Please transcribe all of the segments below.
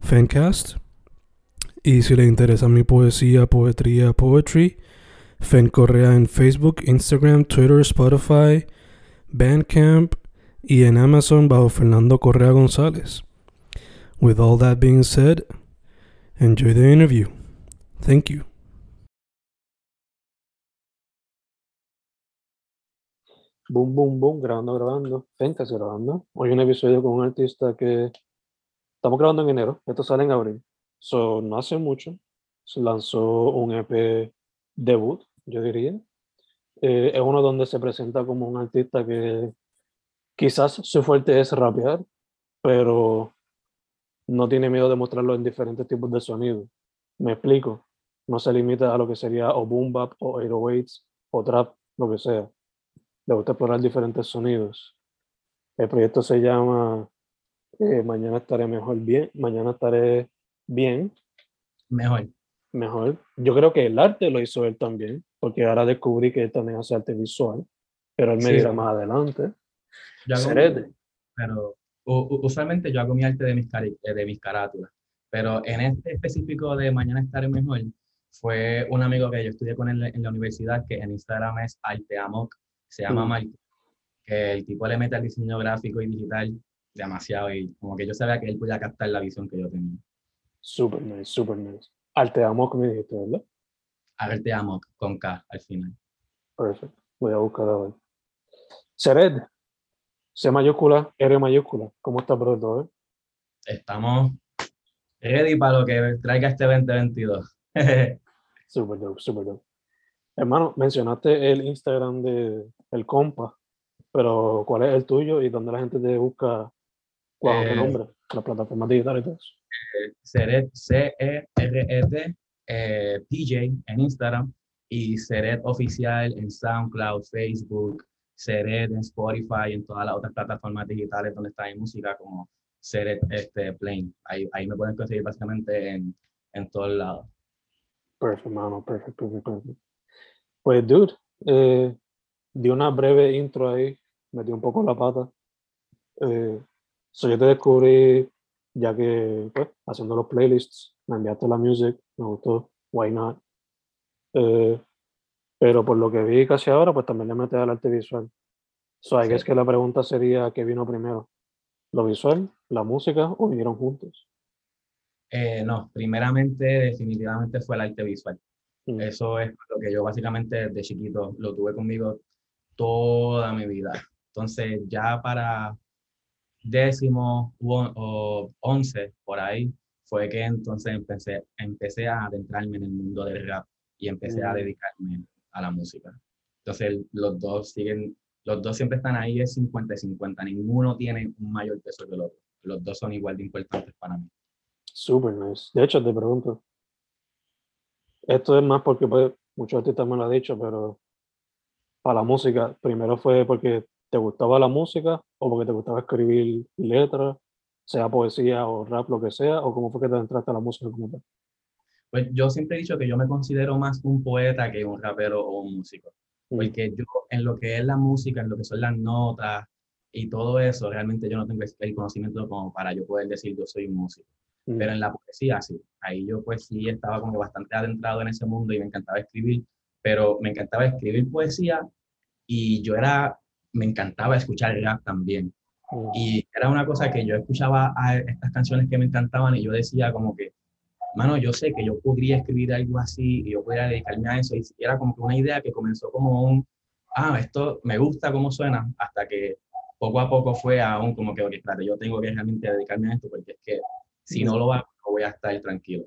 Fancast. Y si le interesa mi poesía, poetría, poetry, Fen Correa en Facebook, Instagram, Twitter, Spotify, Bandcamp y en Amazon bajo Fernando Correa González. With all that being said, enjoy the interview. Thank you. Boom, boom, boom, grabando, grabando. Fencas grabando. Hoy un episodio con un artista que estamos grabando en enero. Esto sale en abril. So, no hace mucho. Se lanzó un EP debut, yo diría. Eh, es uno donde se presenta como un artista que quizás su fuerte es rapear, pero no tiene miedo de mostrarlo en diferentes tipos de sonidos. Me explico. No se limita a lo que sería o boom bap o 808s o trap, lo que sea. Le gusta explorar diferentes sonidos. El proyecto se llama eh, Mañana estaré mejor bien. Mañana estaré bien. Mejor. Mejor. Yo creo que el arte lo hizo él también, porque ahora descubrí que él también hace arte visual, pero él me Sí. dirá más adelante. Yo hago- pero usualmente yo hago mi arte de mis, cari- eh, de mis carátulas, pero en este específico de Mañana Estaré Mejor, fue un amigo que yo estudié con él en la universidad, que en Instagram es Arteamok, se llama Mm. Marco, que el tipo le mete al diseño gráfico y digital demasiado, y como que yo sabía que él podía captar la visión que yo tenía. Super nice, super nice. Arte amo, como dijiste, ¿verdad? Arteamok, con K al final. Perfecto. Voy a buscar a ver. Seret. C mayúscula, R mayúscula. ¿Cómo está, brother? Estamos ready para lo que traiga este 2022. Super dope, super dope. Hermano, mencionaste el Instagram de el compa, pero ¿cuál es el tuyo y dónde la gente te busca? ¿Cuál es el nombre? Las plataformas digitales y todo eso. C-E-R-E-T, eh, PJ en Instagram y Seret Oficial en SoundCloud, Facebook, Seret en Spotify y en todas las otras plataformas digitales donde está mi música como Seret este, Plain. Ahí, ahí me pueden conseguir básicamente en, en todos lados. Perfecto, perfecto, perfecto. perfecto. Pues, dude, eh, di una breve intro ahí, metí un poco la pata. Eh, so yo te descubrí, ya que, pues, haciendo los playlists, me enviaste la music, me gustó, why not. Eh, pero por lo que vi casi ahora, pues también le metes al arte visual. So, I Sí. guess que la pregunta sería, ¿qué vino primero? ¿Lo visual, la música o vinieron juntos? Eh, no, primeramente definitivamente fue el arte visual. Mm, Eso es lo que yo básicamente desde chiquito lo tuve conmigo toda mi vida. Entonces ya para décimo o once, por ahí, fue que entonces empecé, empecé a adentrarme en el mundo del rap y empecé a Mm. dedicarme a la música. Entonces los dos siguen, los dos siempre están ahí, es 50 y 50, ninguno tiene un mayor peso que el otro. Los dos son igual de importantes para mí. Super nice. De hecho, te pregunto, esto es más porque pues, muchos artistas me lo han dicho, pero para la música, primero fue porque te gustaba la música o porque te gustaba escribir letras, sea poesía o rap, lo que sea, o cómo fue que te entraste a la música como tal. Pues yo siempre he dicho que yo me considero más un poeta que un rapero o un músico. Mm, Porque yo, en lo que es la música, en lo que son las notas y todo eso, realmente yo no tengo el conocimiento como para yo poder decir yo soy un músico. mm, Pero en la poesía sí. Ahí yo pues sí estaba como bastante adentrado en ese mundo y me encantaba escribir, pero me encantaba escribir poesía y yo era, me encantaba escuchar rap también. Y era una cosa que yo escuchaba a estas canciones que me encantaban y yo decía como que, mano, yo sé que yo podría escribir algo así y yo podría dedicarme a eso. Y era como que una idea que comenzó como un, ah, esto me gusta cómo suena, hasta que poco a poco fue aún como que, ok, espérate, yo tengo que realmente dedicarme a esto porque es que si no lo hago, no voy a estar tranquilo.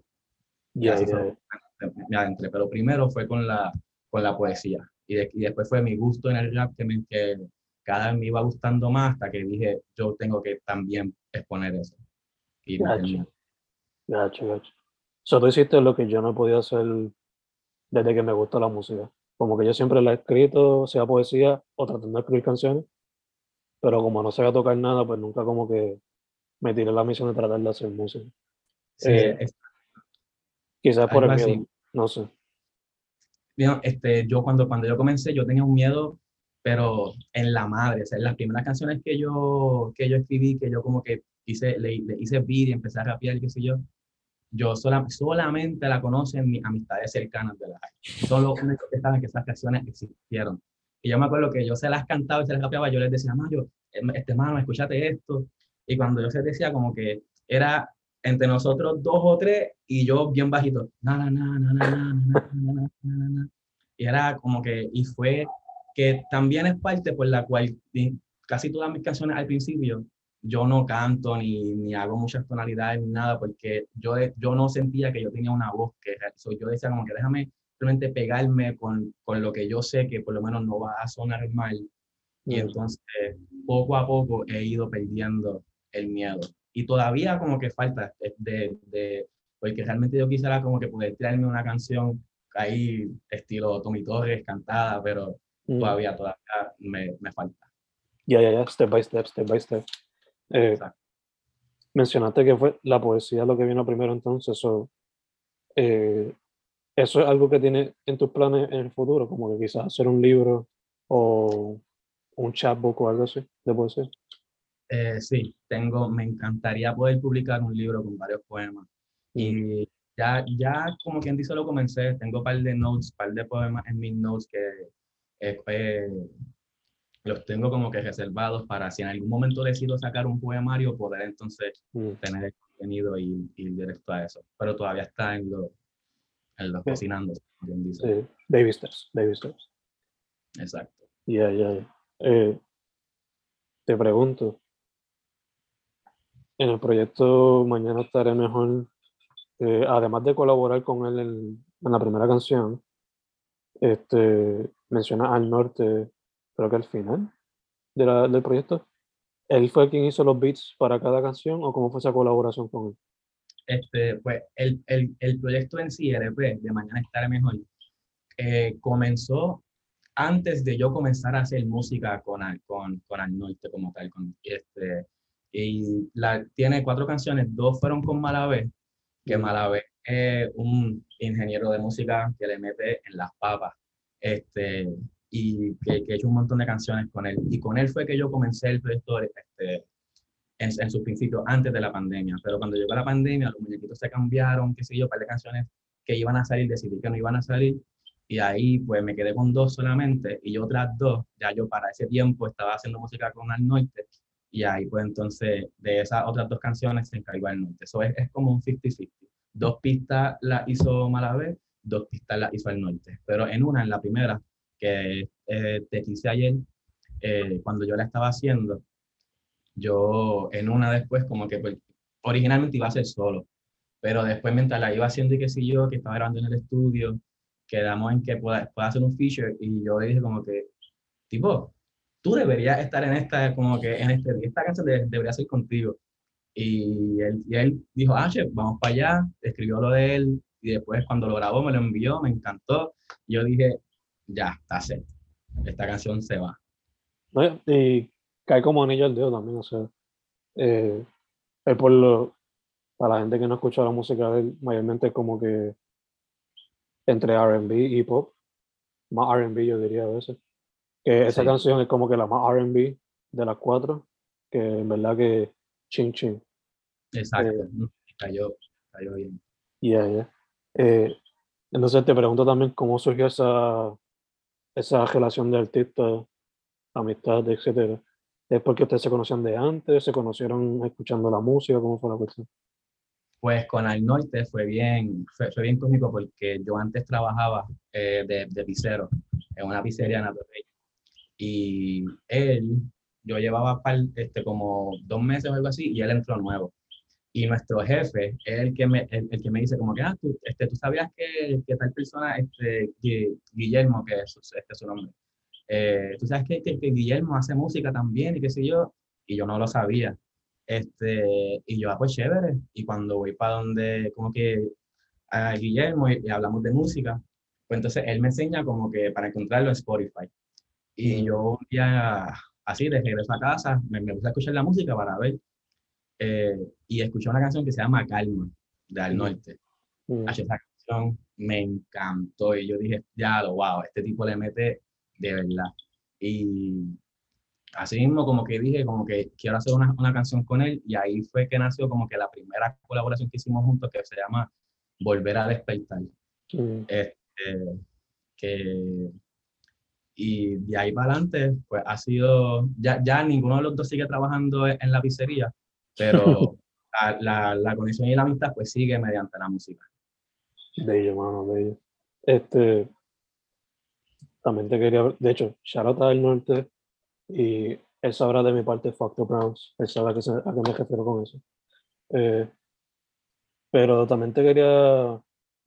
Y Ya, así ya, fue me adentré. Pero primero fue con la, con la poesía. Y, de- y después fue mi gusto en el rap que, me, que cada vez me iba gustando más hasta que dije, yo tengo que también exponer eso. Y terminé. Gacho, gacho. So, tú hiciste lo que yo no podido hacer desde que me gusta la música. Como que yo siempre la he escrito, sea poesía o tratando de escribir canciones, pero como no sabía tocar nada, pues nunca como que me tiré la misión de tratar de hacer música. Sí, Eh, Quizás por el miedo, no sé. Este, yo cuando, cuando yo comencé, yo tenía un miedo, pero en la madre, o sea, en las primeras canciones que yo, que yo escribí, que yo como que hice, le, le hice beat y empecé a rapear, qué sé yo, yo sola, solamente la conocen mis amistades cercanas de la. Son los que saben que esas canciones existieron. Y yo me acuerdo que yo se las cantaba y se las rapeaba, yo les decía, Mario, este mano, escúchate esto. Y cuando yo se decía como que era entre nosotros dos o tres y yo bien bajito, Y era como que, y fue que también es parte por la cual casi todas mis canciones al principio yo no canto ni, ni hago muchas tonalidades ni nada porque yo, yo no sentía que yo tenía una voz que so, yo decía como que déjame simplemente pegarme con, con lo que yo sé que por lo menos no va a sonar mal. Y entonces poco a poco he ido perdiendo el miedo y todavía como que falta de, de porque realmente yo quisiera como que poder tirarme una canción ahí estilo Tommy Torres cantada pero Mm. todavía todavía me, me falta Ya, ya, ya, step by step, step by step. Eh, Exacto. mencionaste que fue la poesía lo que vino primero entonces, so, eh, ¿eso es algo que tienes en tus planes en el futuro? Como que quizás hacer un libro o un chapbook o algo así de poesía. Eh, sí, tengo, me encantaría poder publicar un libro con varios poemas. Y ya, ya como quien dice lo comencé, tengo un par de notes, par de poemas en mis notes que eh, eh, los tengo como que reservados para si en algún momento decido sacar un poemario, poder entonces Mm. tener el contenido y ir directo a eso. Pero todavía está en lo, en lo Sí. cocinando, como quien dice. Sí, baby steps, baby steps. Exacto. Ya, ya, ya. Eh, te pregunto, en el proyecto Mañana estaré mejor, eh, además de colaborar con él en, en la primera canción, este, menciona al norte, creo que al final de la- del proyecto. ¿Él fue quien hizo los beats para cada canción o cómo fue esa colaboración con él? este, pues el, el, el proyecto en sí, RP, de Mañana Estaré Mejor, eh, comenzó antes de yo comenzar a hacer música con, con, con Al Norte como tal. Con, este, y la, tiene cuatro canciones, dos fueron con Malavé, que. Malavé es un ingeniero de música que le mete en las papas. Este, y que, que he hecho un montón de canciones con él. Y con él fue que yo comencé el proyecto este, en, en sus principios, antes de la pandemia. Pero cuando llegó la pandemia, los muñequitos se cambiaron, qué sé yo, un par de canciones que iban a salir, decidí que no iban a salir. Y ahí pues me quedé con dos solamente y otras dos, ya yo para ese tiempo estaba haciendo música con Al Norte y ahí pues entonces de esas otras dos canciones se encargó Al Norte. Eso es, es como un 50-50. Dos pistas las hizo Malavé, dos pistas las hizo Al Norte. Pero en una, en la primera, que eh, te quise ayer, eh, cuando yo la estaba haciendo, yo en una después como que pues, originalmente iba a ser solo, pero después mientras la iba haciendo y que si yo, que estaba grabando en el estudio, quedamos en que pueda, pueda hacer un feature y yo le dije como que, tipo, tú deberías estar en esta, como que en este, esta canción de- debería ser contigo. Y él, y él dijo, ah, vamos para allá, escribió lo de él y después cuando lo grabó me lo envió, me encantó. Y yo dije, ya, está set, esta canción se va. Y cae como anillo al dedo también, o sea, eh, él por lo, para la gente que no escucha la música de él, mayormente es como que entre R&B y pop, más R&B yo diría a veces, que esa Sí. canción es como que la más R&B de las cuatro, que en verdad que ching ching, Exacto, Eh, cayó, cayó bien. yeah, yeah. Eh, entonces te pregunto también cómo surgió esa, esa relación de artista, amistad, etcétera, ¿Es porque ustedes se conocían de antes? ¿Se conocieron escuchando la música? ¿Cómo fue la cuestión? Pues con Al Norte fue bien, fue, bien cómico porque yo antes trabajaba eh, de, de pizzero en una pizzería en Atorrey. Y él, yo llevaba este, como dos meses o algo así, y él entró nuevo. Y nuestro jefe es el que me, el, que me dice como que, ah, tú, este, ¿tú sabías que, que tal persona, este, Guillermo, que es, este es su nombre, eh, tú sabes que, que, Guillermo hace música también y qué sé yo, y yo no lo sabía. Este, y yo, ah, pues chévere. Y cuando voy para donde, como que a Guillermo y, hablamos de música, pues entonces él me enseña como que para encontrarlo en Spotify. Y yo un día, así, de regreso a casa, me, me puse a escuchar la música para ver. Eh, y escuché una canción que se llama Calma, de Al Norte. Mm. Esa canción me encantó y yo dije, ya lo, wow, este tipo le mete de verdad. Y así mismo como que dije, como que quiero hacer una, una, canción con él y ahí fue que nació como que la primera colaboración que hicimos juntos que se llama Volver a despertar. Este, que, y de ahí para adelante, pues ha sido, ya, ya ninguno de los dos sigue trabajando en la pizzería, pero la, la, la, conexión y la amistad pues sigue mediante la música. De ello, mano, de ello. Este, también te quería, de hecho, Charlotte del Norte, y él sabrá de mi parte Factor Browns, él sabrá a qué, a qué me refiero con eso. Eh, pero también te quería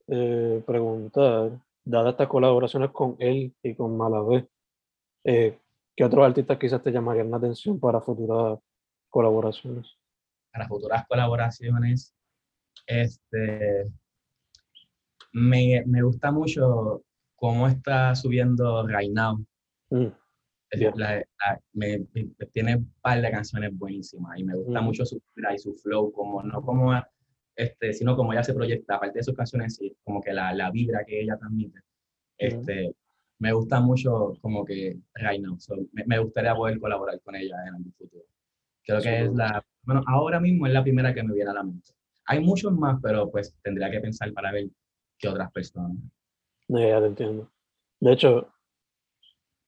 eh, preguntar, dadas estas colaboraciones con él y con Malavé, eh, ¿qué otros artistas quizás te llamarían la atención para futuras colaboraciones? Para futuras colaboraciones, este, me, me gusta mucho cómo está subiendo Right Now. Mm, me, tiene un par de canciones buenísimas y me gusta mm. mucho su y su flow, como no como este, sino como ella se proyecta, aparte de sus canciones, como que la, la vibra que ella transmite. Este, me gusta mucho como que Right Now. me, gustaría poder colaborar con ella en el futuro. Creo que es la, bueno, ahora mismo es la primera que me viene a la mente. Hay muchos más, pero pues tendría que pensar para ver qué otras personas. No, ya te entiendo. De hecho,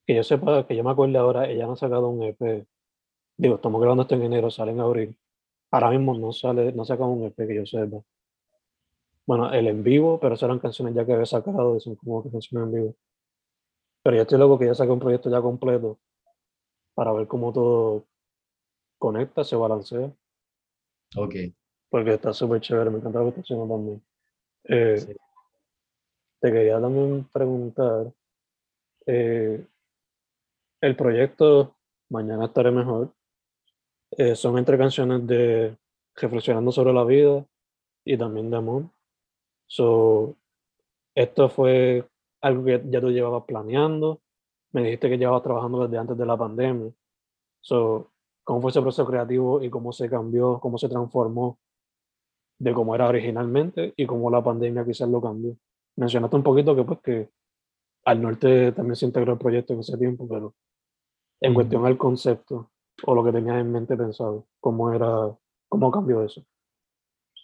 que yo sepa, que yo me acuerdo ahora, ella no ha sacado un EP. Digo, estamos grabando esto en enero, sale en abril. Ahora mismo no sale, no ha sacado un EP que yo sepa. Bueno, el en vivo, pero serán canciones ya que había sacado, son como que canciones en vivo. Pero yo estoy loco que ya saque un proyecto ya completo para ver cómo todo conecta, se balancea. Ok. Porque está súper chévere, me encanta la que también. Eh, te quería también preguntar, eh, el proyecto Mañana estaré mejor, eh, son entre canciones de reflexionando sobre la vida y también de amor. So, esto fue algo que ya tú llevabas planeando. Me dijiste que llevabas trabajando desde antes de la pandemia. So, ¿Cómo fue ese proceso creativo y cómo se cambió, cómo se transformó de cómo era originalmente y cómo la pandemia quizás lo cambió? mencionaste un poquito que pues que al norte también se integró el proyecto en ese tiempo, pero en cuestión al concepto o lo que tenías en mente pensado, ¿cómo era, cómo cambió eso?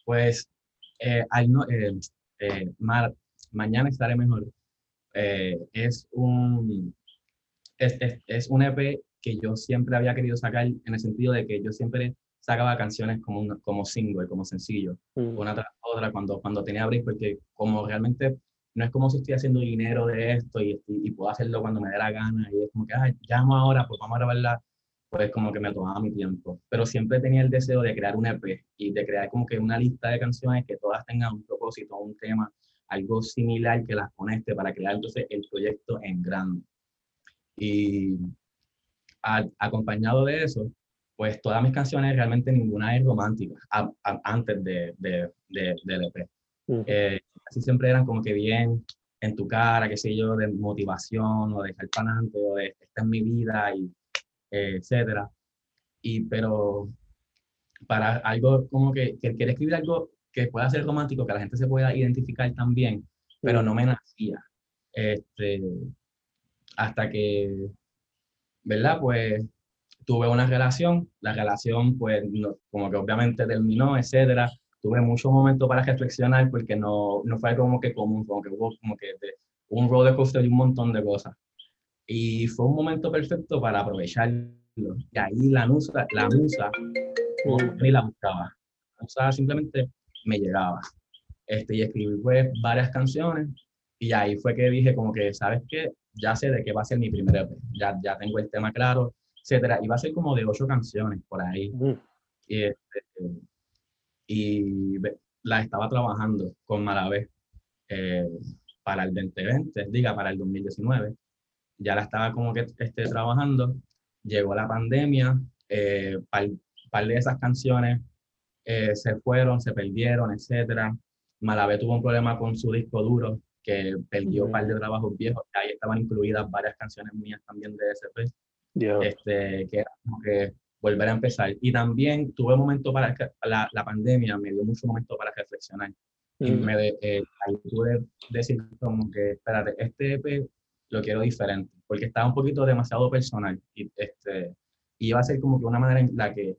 Pues eh, al no, eh, eh, mañana estaré mejor. es un es, es, un EP que yo siempre había querido sacar en el sentido de que yo siempre sacaba canciones como, como single, como sencillo, mm. una tras otra cuando, cuando tenía break, porque como realmente no es como si estoy haciendo dinero de esto y, y, puedo hacerlo cuando me dé la gana y es como que, ay, llamo ahora, pues vamos a grabarla, pues como que me tomaba mi tiempo. Pero siempre tenía el deseo de crear un EP y de crear como que una lista de canciones que todas tengan un propósito, un tema, algo similar que las conecte para crear entonces el proyecto en grande. Y acompañado de eso, pues todas mis canciones realmente ninguna es romántica antes de, de, de, del EP. Eh, así siempre eran como que bien en tu cara, qué sé yo, de motivación o de estar para adelante o de esta es mi vida y etcétera. Y pero para algo como que, que quiere escribir algo que pueda ser romántico, que la gente se pueda identificar también, pero no me nacía. Este, hasta que, ¿verdad? Pues tuve una relación, la relación pues como que obviamente terminó, etcétera. Tuve muchos momentos para reflexionar porque no, no fue como que común, como que hubo como que de, un roller coaster y un montón de cosas. Y fue un momento perfecto para aprovechar Y ahí la musa, la musa, ni la buscaba. La musa simplemente me llegaba. Este, y escribí pues varias canciones y ahí fue que dije como que, ¿sabes qué? Ya sé de qué va a ser mi primer EP. Ya, ya tengo el tema claro, etcétera. Y va a ser como de ocho canciones por ahí. Mm. Y, este, y la estaba trabajando con Malavé eh, para el 2020, diga, para el 2019. Ya la estaba como que este, trabajando. Llegó la pandemia, eh, par, par de esas canciones eh, se fueron, se perdieron, etcétera. Malavé tuvo un problema con su disco duro, que perdió un par de trabajos viejos. Ahí estaban incluidas varias canciones mías también de SP Yeah. este, que era como que volver a empezar. Y también tuve momento para, la, la pandemia me dio mucho momento para reflexionar. Y me eh, ahí pude decir como que, espérate, este EP lo quiero diferente, porque estaba un poquito demasiado personal. Y este, y iba a ser como que una manera en la que,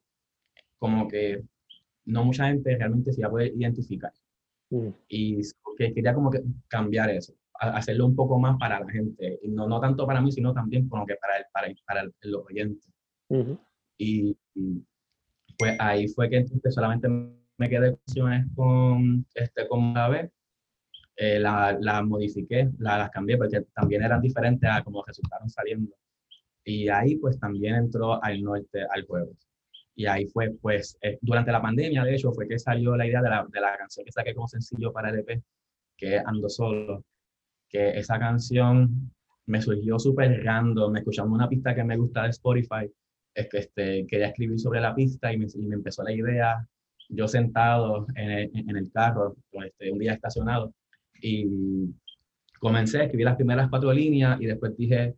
como que no mucha gente realmente se iba a poder identificar. Mm. Y que quería como que cambiar eso, hacerlo un poco más para la gente. Y no, no tanto para mí, sino también como que para, el, para, el- para el- los oyentes. Ujú. Y, y, pues ahí fue que entonces solamente me quedé con este, con Gabe. Eh, la- las modifiqué, la- las cambié porque también eran diferentes a como resultaron saliendo. Y ahí pues también entró al norte, al juego. Y ahí fue pues, eh, durante la pandemia de hecho fue que salió la idea de la, de la canción que saqué como sencillo para el EP, que es Ando Solo. Que esa canción me surgió súper random, escuchando una pista que me gusta de Spotify es que este, quería escribir sobre la pista y me, y me empezó la idea, yo sentado en el, en el carro, pues, este, un día estacionado, y comencé a escribir las primeras cuatro líneas y después dije,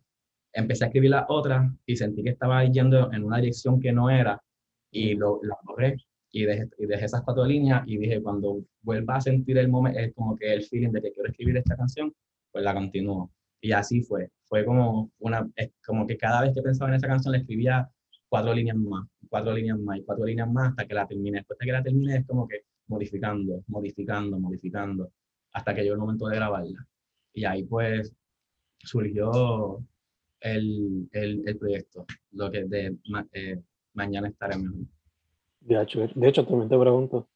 empecé a escribir las otras y sentí que estaba yendo en una dirección que no era y lo, la borré y dejé, y dejé esas cuatro líneas y dije, cuando vuelva a sentir el momento, es como que el feeling de que quiero escribir esta canción, pues la continúo. Y así fue. Fue como una, como que cada vez que pensaba en esa canción le escribía cuatro líneas más, cuatro líneas más y cuatro líneas más hasta que la terminé. Después de que la terminé es como que modificando, modificando, modificando, hasta que llegó el momento de grabarla. Y ahí pues surgió el, el, el proyecto, lo que de eh, mañana estaré mejor. De hecho, de hecho, también te pregunto,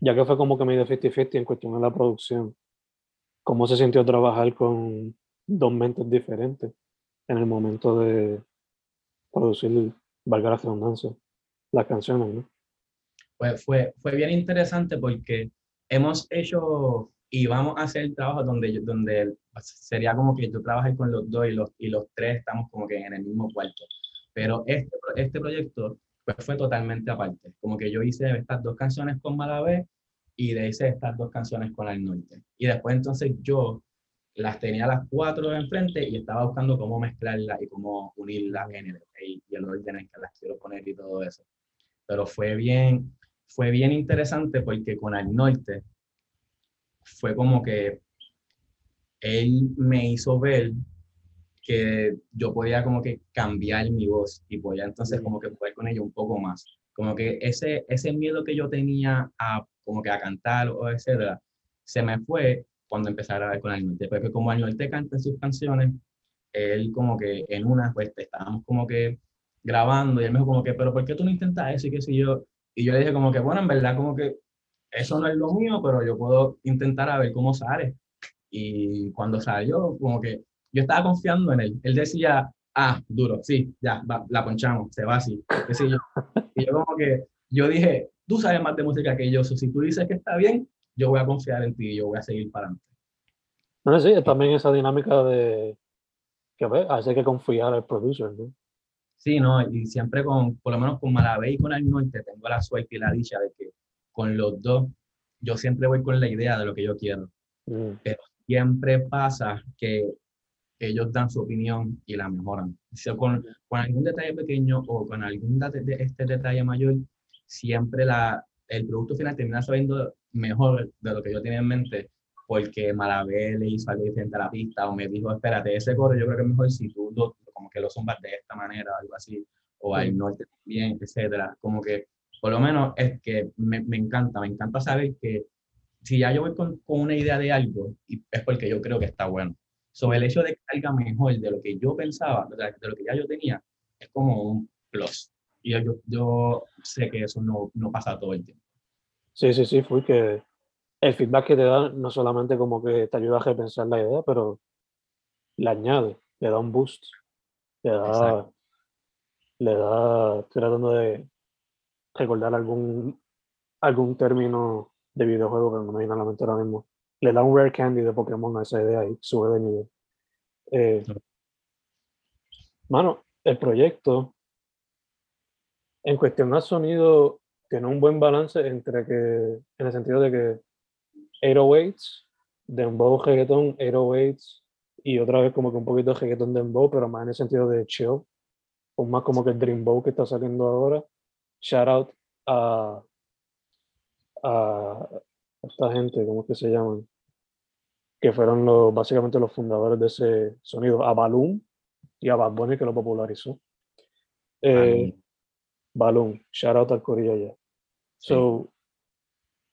ya que fue como que medio 50-50 en cuestión de la producción, ¿cómo se sintió trabajar con dos mentes diferentes en el momento de producir, valga la redundancia, las canciones, ¿no? Pues fue, fue bien interesante porque hemos hecho y vamos a hacer trabajos donde, yo- donde sería como que yo trabajé con los dos y los, y los tres estamos como que en el mismo cuarto. Pero este, este proyecto pues fue totalmente aparte. Como que yo hice estas dos canciones con Malavé y de hice estas dos canciones con Al Norte. Y después entonces yo las tenía las cuatro enfrente y estaba buscando cómo mezclarlas y cómo unirlas en el, y el orden en que las quiero poner y todo eso. Pero fue bien, fue bien interesante porque con Al Norte fue como que él me hizo ver que yo podía como que cambiar mi voz y podía entonces como que poder con ella un poco más. Como que ese, ese miedo que yo tenía a como que a cantar o etcétera, se me fue cuando empecé a grabar con Al Norte. Porque como Al Norte canta en sus canciones, él como que en una, pues estábamos como que grabando y él me dijo como que, pero ¿por qué tú no intentas eso y qué sé yo? Y yo le dije como que, bueno, en verdad como que eso no es lo mío, pero yo puedo intentar a ver cómo sale. Y cuando salió, como que yo estaba confiando en él. Él decía, ah, duro, sí, ya, va, la ponchamos, se va así, sé yo. Y yo como que, yo dije, tú sabes más de música que yo, so, si tú dices que está bien, yo voy a confiar en ti y yo voy a seguir para adelante. No sí, también esa dinámica de que ver, hace que confiar al producer, ¿no? Sí, no, y siempre con, por lo menos con Malavé y con Al Norte, tengo la suerte y la dicha de que con los dos, yo siempre voy con la idea de lo que yo quiero. Mm, Siempre pasa que ellos dan su opinión y la mejoran. Si con, con algún detalle pequeño o con algún date- de este detalle mayor, siempre la, el producto final termina sabiendo mejor de lo que yo tenía en mente, porque Malavé le hizo algo diferente a la pista o me dijo, espérate, ese coro yo creo que es mejor si tú lo, como que lo zumbas de esta manera o algo así, o al Sí. norte también, etcétera. Como que, por lo menos, es que me, me encanta, me encanta saber que si ya yo voy con, con una idea de algo, y es porque yo creo que está bueno. Sobre el hecho de que salga mejor de lo que yo pensaba, de lo que ya yo tenía, es como un, plus. Y yo, yo sé que eso no, no pasa todo el tiempo. Sí, sí, sí, fue que el feedback que te da no solamente como que te ayuda a repensar la idea, pero le añade, le da un boost, le da, Exacto. le da, estoy tratando de recordar algún, algún término de videojuego, pero no me viene a la mente ahora mismo. Le da un rare candy de Pokémon a esa idea y sube de nivel. Eh, mano, el proyecto, en cuestión al sonido, tiene un buen balance entre que, en el sentido de que 808s, dembow, reggaeton, 808s, y otra vez como que un poquito de reggaeton dembow, pero más en el sentido de chill, o más como que el dreambow que está saliendo ahora. Shout out a, a esta gente, ¿cómo es que se llaman? Que fueron los, básicamente los fundadores de ese sonido, a Balloon y a Bad Bunny que lo popularizó. Eh, Balloon, shout out al corillo allá. Sí. So,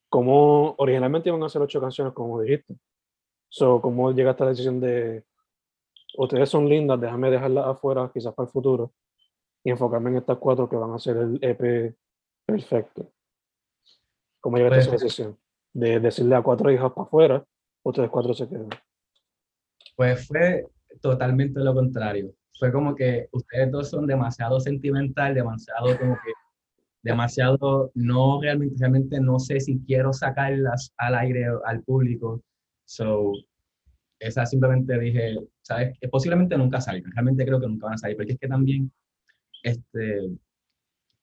como originalmente iban a hacer ocho canciones, como dijiste. So, ¿cómo llegaste a la decisión de ustedes son lindas, déjame dejarlas afuera, quizás para el futuro, y enfocarme en estas cuatro que van a ser el EP perfecto? ¿Cómo llegaste a esa Pues- decisión? De decirle a cuatro hijas para afuera, ustedes cuatro se quedan. Pues fue totalmente lo contrario. Fue como que ustedes dos son demasiado sentimental, demasiado como que, demasiado, no realmente, realmente no sé si quiero sacarlas al aire, al público. So, esa simplemente dije, ¿sabes? Posiblemente nunca salgan, realmente creo que nunca van a salir, porque es que también, este,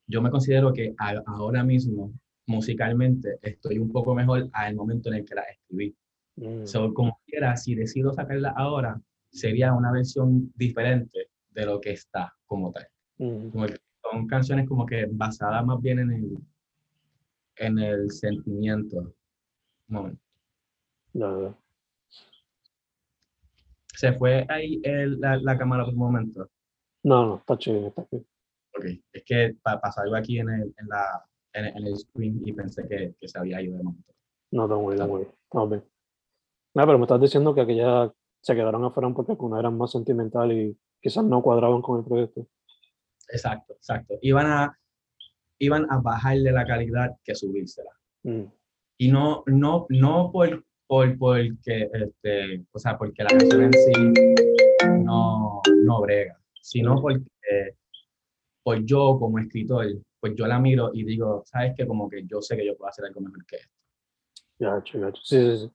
yo me considero que a- ahora mismo, musicalmente, estoy un poco mejor al momento en el que la escribí. Mm, So, como quiera, si decido sacarla ahora, sería una versión diferente de lo que está como tal. mm, Como que son canciones como que basadas más bien en el, en el sentimiento. Momento. ya, ya. Se fue ahí el- la, la cámara por un momento. No, no, está chido, está chido. Ok, es que pa- pasó algo aquí en el, en la, en, en el screen y pensé que, que se había ido de momento. No, don't worry, don't worry. Estamos bien. No, pero me estás diciendo que aquellas se quedaron afuera porque algunas eran más sentimental y quizás no cuadraban con el proyecto. Exacto, exacto. Iban a, iban a bajarle la calidad que subírsela. Mm, y no, no, no por, por, porque, este, o sea, porque la canción en sí no, no brega, sino porque por yo como escritor, pues yo la miro y digo, sabes que como que yo sé que yo puedo hacer algo mejor que esto. ya, hecho. Sí, sí, sí.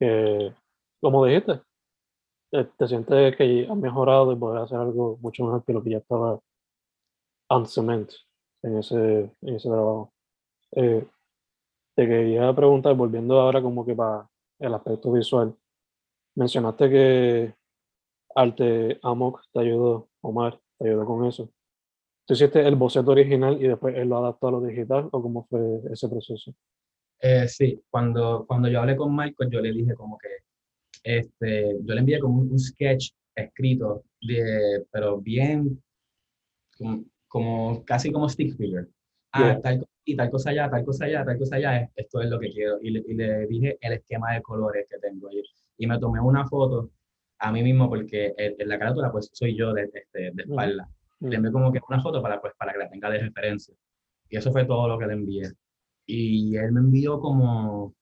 Que, como dijiste, eh, te sientes que has mejorado y poder hacer algo mucho mejor que lo que ya estaba on cement en ese, en ese trabajo. Eh, te quería preguntar, volviendo ahora como que para el aspecto visual, mencionaste que Arte Amok te ayudó, Omar te ayudó con eso. ¿Tú hiciste el boceto original y después él lo adaptó a lo digital o cómo fue ese proceso? Eh, sí, cuando, cuando yo hablé con Michael, yo le dije como que, este, yo le envié como un, un sketch escrito, de, pero bien, como, como- casi como stick figure. Ah, Yeah. tal, y tal cosa allá, tal cosa allá, tal cosa allá, es- esto es lo que quiero. Y le, y le dije el esquema de colores que tengo. Y, y me tomé una foto a mí mismo porque en, en la carátula pues soy yo de, de, de espalda. Le envié como que una foto para, pues, para que la tenga de referencia. Y eso fue todo lo que le envié. Y él me envió como,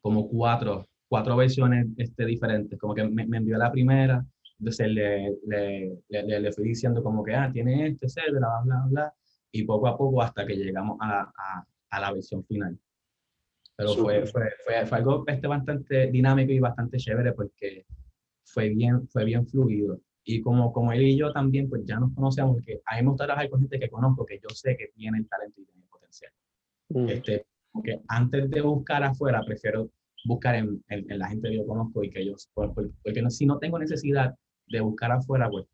como cuatro, cuatro versiones este, diferentes. Como que me, me envió la primera, entonces le, le, le, le- le fui diciendo como que, ah, tiene este, etcétera, bla, bla, bla. Y poco a poco hasta que llegamos a, a, a la versión final. Pero fue, fue, fue, fue algo este, bastante dinámico y bastante chévere porque fue bien, fue bien fluido. Y como, como él y yo también, pues ya nos conocemos, porque a mí me gusta trabajar con gente que conozco, que yo sé que tiene el talento y tiene el potencial. Mm, Este, porque antes de buscar afuera, prefiero buscar en, en, en la gente que yo conozco y que yo, por- por- porque no, si no tengo necesidad de buscar afuera, pues,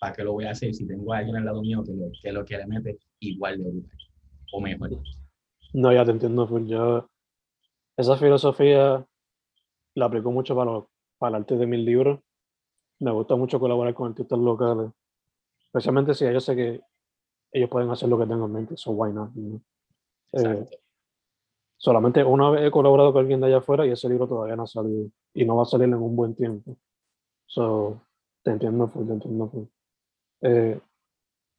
¿para qué lo voy a hacer si tengo a alguien al lado mío que lo que, lo que le mete igual de brutal o mejor? No, ya te entiendo, full. Yo esa filosofía la aplico mucho para, los- para el arte de mis libros. Me gusta mucho colaborar con artistas locales, especialmente si yo sé que ellos pueden hacer lo que tengo en mente, so why not? you know? Eh, solamente una vez he colaborado con alguien de allá afuera y ese libro todavía no ha salido y no va a salir en un buen tiempo. So, te entiendo, full, te entiendo. full. Eh,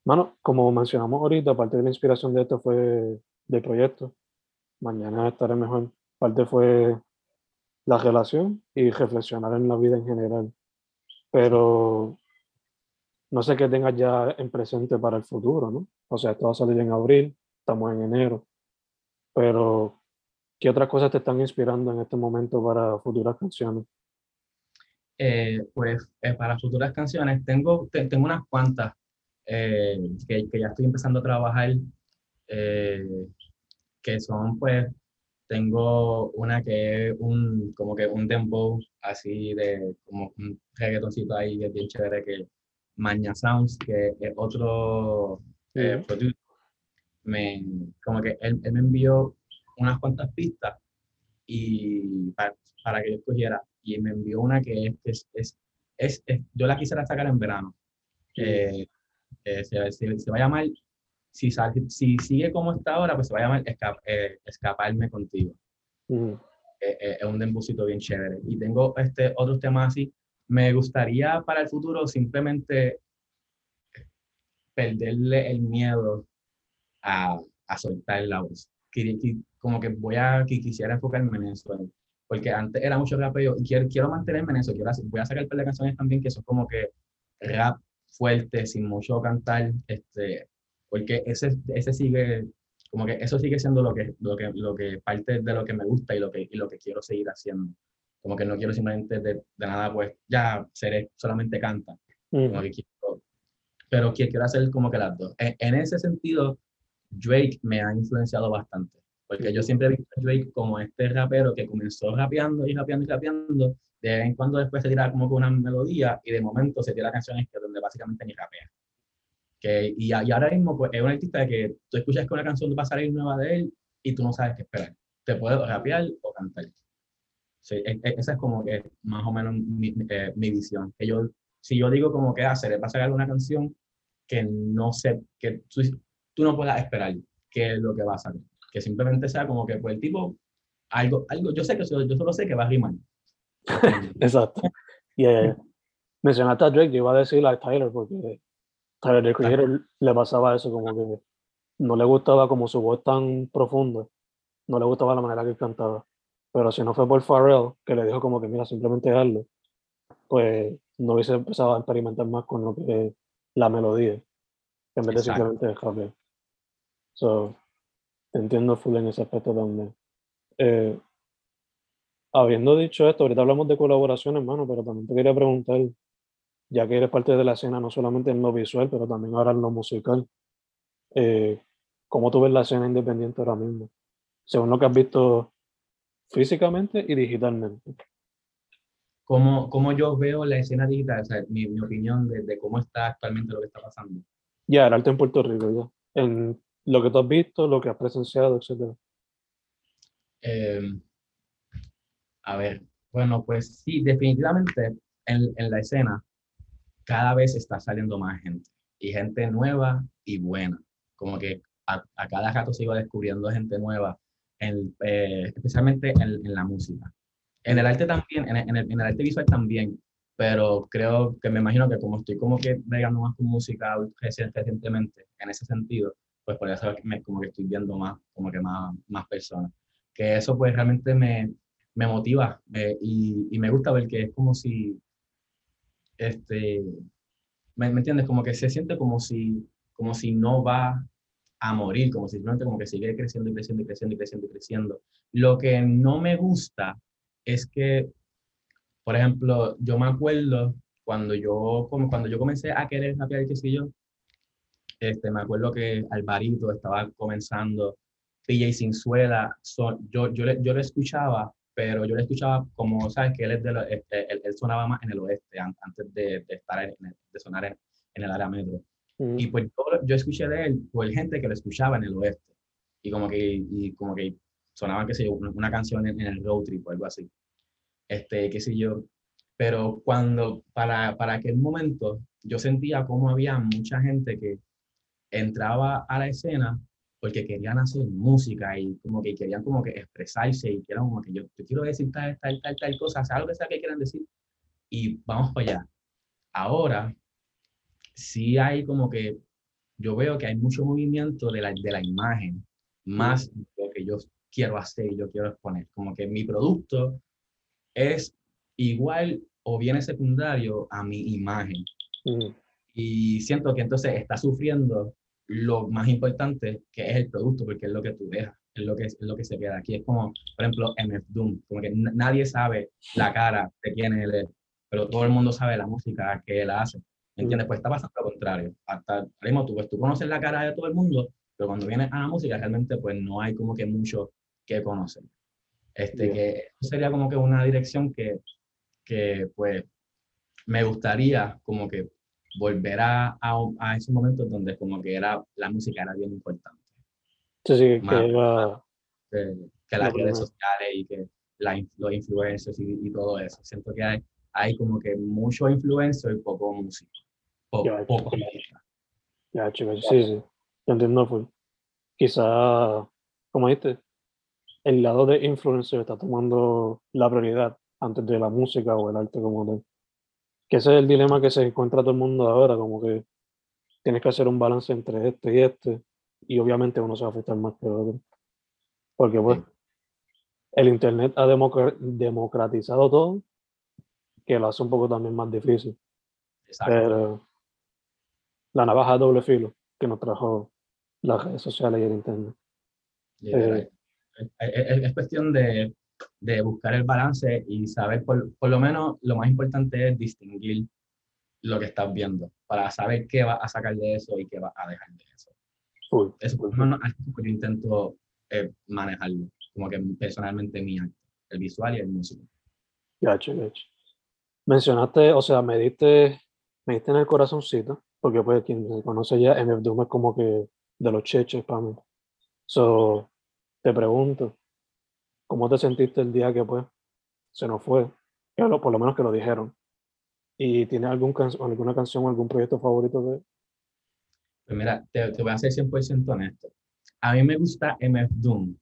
Mano, como mencionamos ahorita, parte de la inspiración de esto fue del proyecto. Mañana estaré mejor. Parte fue la relación y reflexionar en la vida en general. Pero no sé qué tengas ya en presente para el futuro, ¿no? O sea, esto va a salir en abril, estamos en enero. Pero, ¿qué otras cosas te están inspirando en este momento para futuras canciones? Eh, pues eh, para futuras canciones tengo, tengo unas cuantas eh, que, que, ya estoy empezando a trabajar, que son pues, tengo una que es un, como que un dembow así de, como un reggaetoncito ahí que es bien chévere, que Maña Sounds, que es otro producer, me, como que él, él, me envió unas cuantas pistas y para, para que yo escogiera y me envió una que es, es, es, es yo la quisiera sacar en verano. Eh, eh, se, se, va a llamar, si, si sigue como está ahora, pues se va a llamar eh, Escaparme Contigo. es un dembusito bien chévere. Y tengo este, otros temas así. Me gustaría para el futuro simplemente perderle el miedo a, a soltar la voz. Como que voy a, que quisiera enfocarme en eso, porque antes era mucho rap y quiero, quiero mantenerme en eso, quiero, voy a sacar un par de canciones también que son como que rap fuerte, sin mucho cantar, este, porque ese, ese sigue, como que eso sigue siendo lo que, lo que, lo que parte de lo que me gusta y lo que, y lo que quiero seguir haciendo. Como que no quiero simplemente de, de nada, pues ya seré, solamente canta. Como que quiero, pero quiero hacer como que las dos. En, en ese sentido, Drake me ha influenciado bastante. Porque yo siempre he visto a Drake como este rapero que comenzó rapeando y rapeando y rapeando, de vez en cuando después se tira como con una melodía y de momento se tira canciones que donde básicamente ni rapea. Que, y, y, ahora mismo pues, es un artista que tú escuchas que una canción va a salir nueva de él y tú no sabes qué esperar. Te puede rapear o cantar. Sí, e, e, esa es como que más o menos mi, eh, mi visión. Que yo, si yo digo como que hacer, va a sacar una canción que no sé, que tú, tú no puedas esperar qué es lo que va a salir que simplemente sea como que pues el tipo, algo, algo yo sé que yo solo sé que va a rimar. Exacto. Y eh, mencionaste a Drake, yo iba a decir a Tyler, porque Tyler the Creator le pasaba eso, como que no le gustaba como su voz tan profunda, no le gustaba la manera que cantaba. Pero si no fue por Pharrell, que le dijo como que mira, simplemente hazlo, pues no hubiese empezado a experimentar más con lo que la melodía, en vez de simplemente dejarle. So, entiendo full en ese aspecto también. Eh, habiendo dicho esto, ahorita hablamos de colaboración, hermano, pero también te quería preguntar, ya que eres parte de la escena, no solamente en lo visual, pero también ahora en lo musical, eh, ¿cómo tú ves la escena independiente ahora mismo? Según lo que has visto físicamente y digitalmente. ¿Cómo, cómo yo veo la escena digital? O sea, mi, mi opinión de, de, cómo está actualmente lo que está pasando. Ya, el arte en Puerto Rico, ya. En lo que tú has visto, lo que has presenciado, etc. Eh, a ver, bueno, pues sí, definitivamente en, en, la escena cada vez está saliendo más gente y gente nueva y buena. Como que a, a cada rato sigo descubriendo gente nueva, en, eh, especialmente en, en, la música. En el arte también, en el, en el, arte visual también, pero creo que me imagino que como estoy como que bregando más con música recientemente, en ese sentido, pues por eso me, como que estoy viendo más, como que más, más personas. Que eso pues realmente me, me motiva eh, y, y, me gusta ver que es como si, este, ¿me, entiendes? Como que se siente como si, como si no va a morir, como si simplemente como que sigue creciendo y creciendo y creciendo y creciendo y creciendo. Lo que no me gusta es que, por ejemplo, yo me acuerdo cuando yo, como cuando yo comencé a querer rapear, qué sé yo, este, me acuerdo que Alvarito estaba comenzando, PJ Sinzuela, son, yo, yo, le, yo le escuchaba, pero yo le escuchaba como, ¿sabes? Que él, es de lo, este, él, él, sonaba más en el oeste antes de, de estar en, de sonar en, en, el área metro. Mm. Y pues yo, yo, escuché de él por gente que lo escuchaba en el oeste. Y como que, y como que sonaban, qué sé yo, una, una canción en, en, el road trip o algo así. Este, qué sé yo. Pero cuando, para, para aquel momento, yo sentía como había mucha gente que entraba a la escena porque querían hacer música y como que querían como que expresarse y querían como que yo, te quiero decir tal, tal, tal, tal cosa, sea, algo que sea que quieran decir y vamos para allá. Ahora, sí hay como que yo veo que hay mucho movimiento de la, de la imagen, más de lo que yo quiero hacer y yo quiero exponer. Como que mi producto es igual o viene secundario a mi imagen. Y siento que entonces está sufriendo lo más importante, que es el producto, porque es lo que tú dejas, es lo que, es lo que se queda aquí. Es como, por ejemplo, MF Doom, como que nadie sabe la cara de quién él es, pero todo el mundo sabe la música que él hace. ¿Me entiendes? Pues está pasando lo contrario. Hasta mismo tú, pues, tú conoces la cara de todo el mundo, pero cuando vienes a la música realmente pues no hay como que mucho que conocer. Este, Ya. que sería como que una dirección que, que pues me gustaría como que volver a, a, a esos momentos donde como que era, la música era bien importante. Sí, sí, que Más- era- Que, que las redes sociales y que la, los influencers y, y todo eso. Siento que hay, hay como que mucho influencer y poco músico. Po- Ya, poco ya. música. Ya, chicos, sí, sí, entiendo full. Quizá, como dijiste, el lado de influencer está tomando la prioridad antes de la música o el arte como tal. Que ese es el dilema que se encuentra todo el mundo ahora, como que tienes que hacer un balance entre este y este, y obviamente uno se va a afectar más que el otro. Porque pues, Sí. el internet ha democra- democratizado todo, que lo hace un poco también más difícil. Exacto. Pero la navaja de doble filo que nos trajo las redes sociales y el internet. Literal. Eh, es- es cuestión de, de buscar el balance y saber, por, por lo menos, lo más importante es distinguir lo que estás viendo para saber qué vas a sacar de eso y qué vas a dejar de eso. Full, Eso por lo menos, yo intento eh, manejarlo, como que personalmente mi arte, el visual y el músico. Gacho, gacho. Mencionaste, o sea, me diste, me diste en el corazoncito, porque pues quien me conoce ya, MF Doom es como que de los cheches para mí. So, te pregunto, ¿cómo te sentiste el día que pues se nos fue? Que lo- por lo menos que lo dijeron. ¿Y tienes algún can- alguna canción o algún proyecto favorito de? Pues mira, te, te voy a ser 100% honesto. A mí me gusta MF Doom,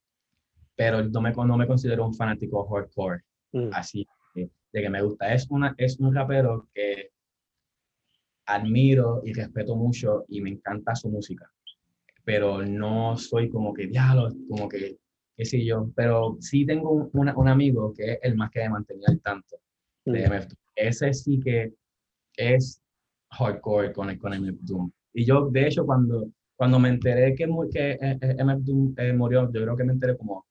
pero no me, no me considero un fanático hardcore. Mm, así de, de que me gusta. Es, una, es un rapero que admiro y respeto mucho y me encanta su música, pero no soy como que diablo, como que, qué sé yo, pero sí tengo un, una- un amigo que es el más que me mantenía al tanto de mm, MF Doom. Ese sí que es hardcore con, el- con MF Doom. Y yo, de hecho, cuando, cuando me enteré que, que eh, eh, MF Doom eh, murió, yo creo que me enteré como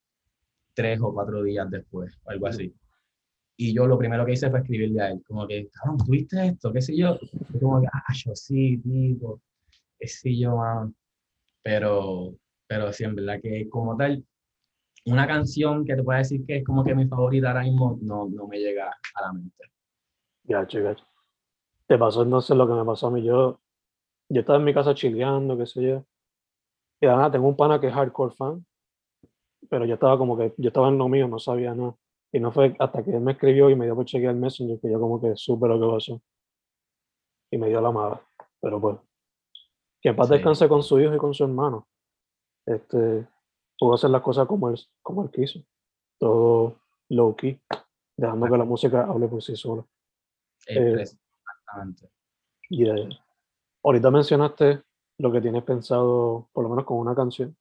tres o cuatro días después, o algo así. Y yo lo primero que hice fue escribirle a él, como que, cabrón, ¿tuviste esto? ¿Qué sé yo? Y como que, ah, yo sí, tipo, qué sé yo, mano. Pero, pero sí, en verdad que como tal, una canción que te pueda decir que es como que mi favorita ahora mismo, no, no me llega a la mente. Gacho, gacho. Te pasó entonces lo que me pasó a mí. Yo, yo estaba en mi casa chileando, qué sé yo. Y nada, tengo un pana que es hardcore fan, pero yo estaba como que, yo estaba en lo mío, no sabía nada. Y no fue hasta que él me escribió y me dio por chequear el Messenger que yo como que supe lo que pasó. Y me dio la madre. Pero pues, que en paz Sí. descanse con su hijo y con su hermano. Este, pudo hacer las cosas como él, como él quiso. Todo low key, dejando que la música hable por sí sola. Eh, Exactamente. Y eh, ahorita mencionaste lo que tienes pensado, por lo menos con una canción,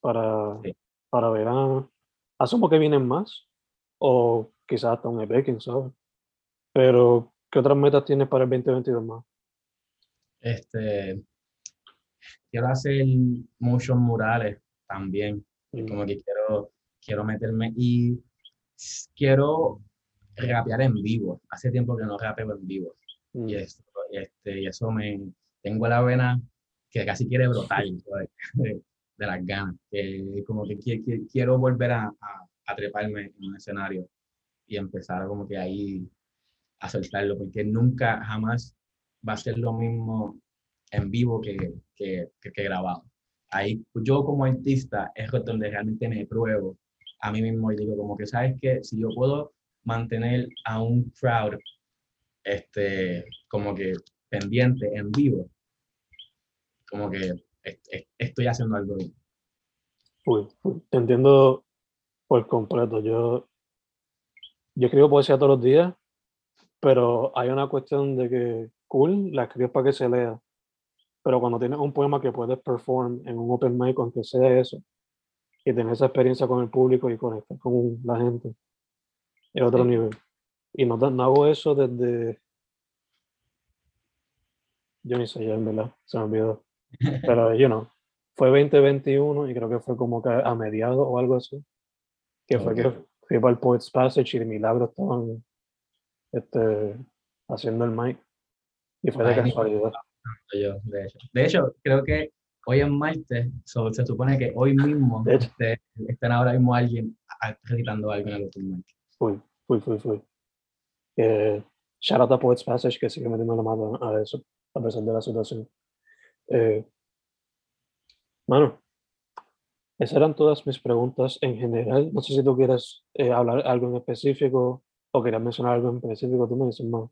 para, Sí. para verano. Asumo que vienen más, o quizás hasta un EP, quién sabe. Pero, ¿qué otras metas tienes para el 2022 más? Este, quiero hacer muchos murales también. Mm, como que quiero, quiero meterme y quiero rapear en vivo. Hace tiempo que no rapeo en vivo mm, y, esto, este, y eso me, tengo la vena que casi quiere brotar de, de las ganas, que como que qui- qui- quiero volver a, a, a treparme en un escenario y empezar como que ahí a soltarlo, porque nunca, jamás va a ser lo mismo en vivo que, que grabado. Ahí yo como artista es donde realmente me pruebo a mí mismo y digo como que, ¿sabes qué? Si yo puedo mantener a un crowd este, como que pendiente en vivo, como que est- est- estoy haciendo algo bien. full. Te entiendo por completo. Yo, yo escribo poesía todos los días, pero hay una cuestión de que, cool, la escribes para que se lea. Pero cuando tienes un poema que puedes perform en un open mic, aunque sea eso, y tener esa experiencia con el público y conectar con la gente, es otro Sí. nivel. Y no, no hago eso desde. Yo ni sé ya, en verdad, se me olvidó. Pero, you know, fue 2021 y creo que fue como que a mediados o algo así. Que fue que fui para el Poets Passage y de milagro estaban este, haciendo el mic. Y fue de Ay, ni- casualidad. Yo, de hecho. De hecho, creo que hoy es martes, so, se supone que hoy mismo estén ahora mismo alguien recitando algo en el open mic. Fui, fui, fui, fui. Eh, shout out a Poets Passage que sigue metiendo la mano a eso, a pesar de la situación. Eh, mano, esas eran todas mis preguntas en general. No sé si tú quieres eh, hablar algo en específico o quieres mencionar algo en específico. Tú me dices, más.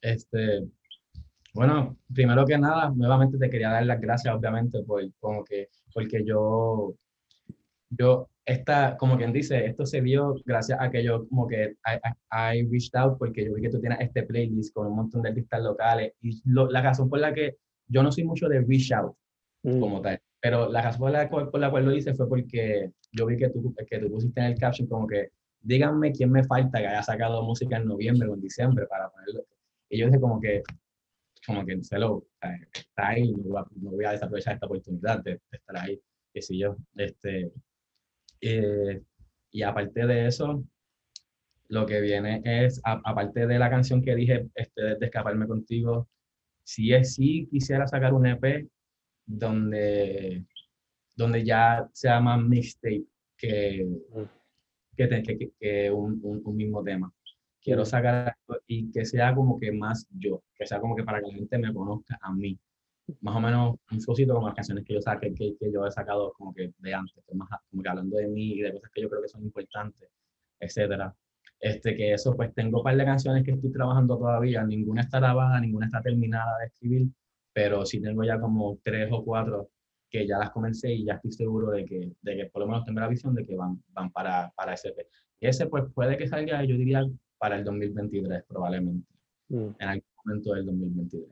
Este, bueno, primero que nada, nuevamente te quería dar las gracias, obviamente, por como que, porque yo, yo, esta, como quien dice, esto se dio gracias a que yo, como que, I, I- I reached out porque yo vi que tú tienes este playlist con un montón de artistas locales y lo- la razón por la que yo no soy mucho de reach out Mm, como tal, pero la razón por la, cual, por la cual lo hice fue porque yo vi que tú, que tú pusiste en el caption como que, díganme quién me falta que haya sacado música en noviembre o en diciembre para ponerlo. Y yo dije como que, como que, hello, o sea, está ahí, no voy, a, no voy a desaprovechar esta oportunidad de, de estar ahí, qué sé yo. Este, eh, y aparte de eso, lo que viene es, a- aparte de la canción que dije, este, de Escaparme Contigo, si es sí quisiera sacar un EP donde, donde ya sea más mixtape que, que, te- que, que- que un, un- un mismo tema. Quiero sacar y que sea como que más yo, que sea como que para que la gente me conozca a mí. Más o menos un flowcito como las canciones que yo saqué, que, que yo he sacado como que de antes, que más como que hablando de mí y de cosas que yo creo que son importantes, etcétera. Este, que eso, pues tengo un par de canciones que estoy trabajando todavía, ninguna está grabada, ninguna está terminada de escribir, pero sí tengo ya como tres o cuatro que ya las comencé y ya estoy seguro de que, de que por lo menos tengo la visión de que van, van para, para ese. Y ese pues puede que salga, yo diría, para el 2023 probablemente, mm, en algún momento del 2023.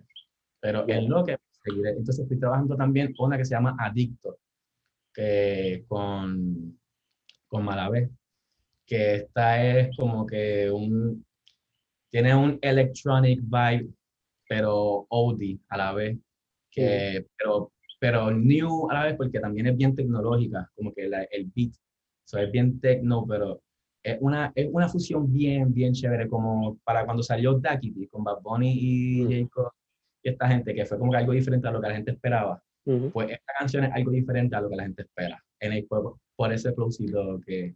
Pero en lo que seguiré, entonces estoy trabajando también una que se llama Adicto, que con, con Malabé, que esta es como que un, tiene un electronic vibe, pero oldie a la vez, que, pero, pero new a la vez porque también es bien tecnológica, como que la- el beat, so es bien techno, pero es una, es una fusión bien, bien chévere, como para cuando salió Ducky con Bad Bunny y Mm. Jacob y esta gente, que fue como que algo diferente a lo que la gente esperaba ujú. pues esta canción es algo diferente a lo que la gente espera. En el juego, por ese flowcito que,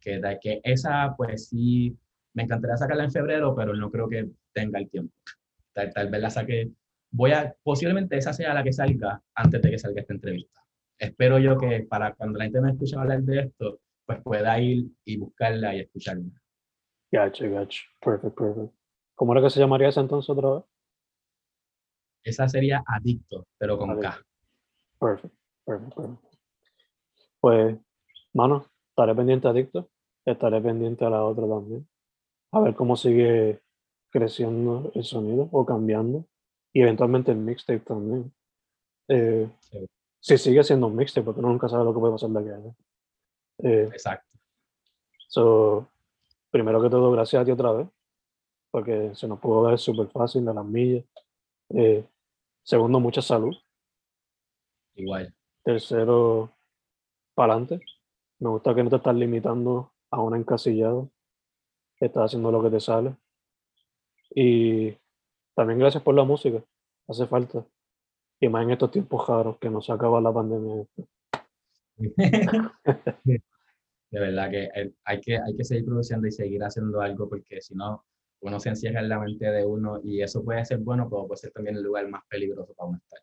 que da, que esa, pues sí, me encantaría sacarla en febrero, pero no creo que tenga el tiempo. Tal, tal vez la saque, voy a, posiblemente esa sea la que salga antes de que salga esta entrevista. Espero yo que para cuando la gente me escuche hablar de esto, pues pueda ir y buscarla y escucharla. Gotcha, gotcha. Perfect, perfect. ¿Cómo era que se llamaría esa entonces otra vez? Esa sería Adicto, pero con K. Adicto. Perfect, perfect, perfect. Pues, mano, estaré pendiente a Adicto, estaré pendiente a la otra también. A ver cómo sigue creciendo el sonido o cambiando. Y eventualmente el mixtape también. Eh, Sí. Si sigue siendo un mixtape, porque uno nunca sabe lo que puede pasar de aquí a allá. Eh, Exacto. So, primero que todo, gracias a ti otra vez, porque se nos pudo dar súper fácil de las millas. Eh, segundo, mucha salud. Igual. Tercero, para adelante. Me gusta que no te estás limitando a un encasillado. Estás haciendo lo que te sale. Y también gracias por la música. Hace falta. Y más en estos tiempos raros que no se acaba la pandemia. De verdad que eh, hay, que hay que seguir produciendo y seguir haciendo algo porque si no, uno se encierra en la mente de uno y eso puede ser bueno, pero puede ser también el lugar más peligroso para uno estar.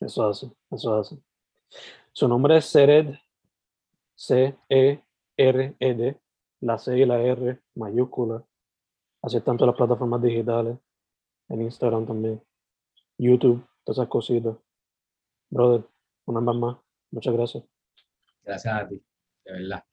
Eso hace, eso hace. Su nombre es Sered, C-E-R-E-D, la C y la R mayúscula. Así tanto las plataformas digitales, en Instagram también, YouTube, todas esas cositas. Brother, una vez más, muchas gracias. Gracias a ti, de verdad.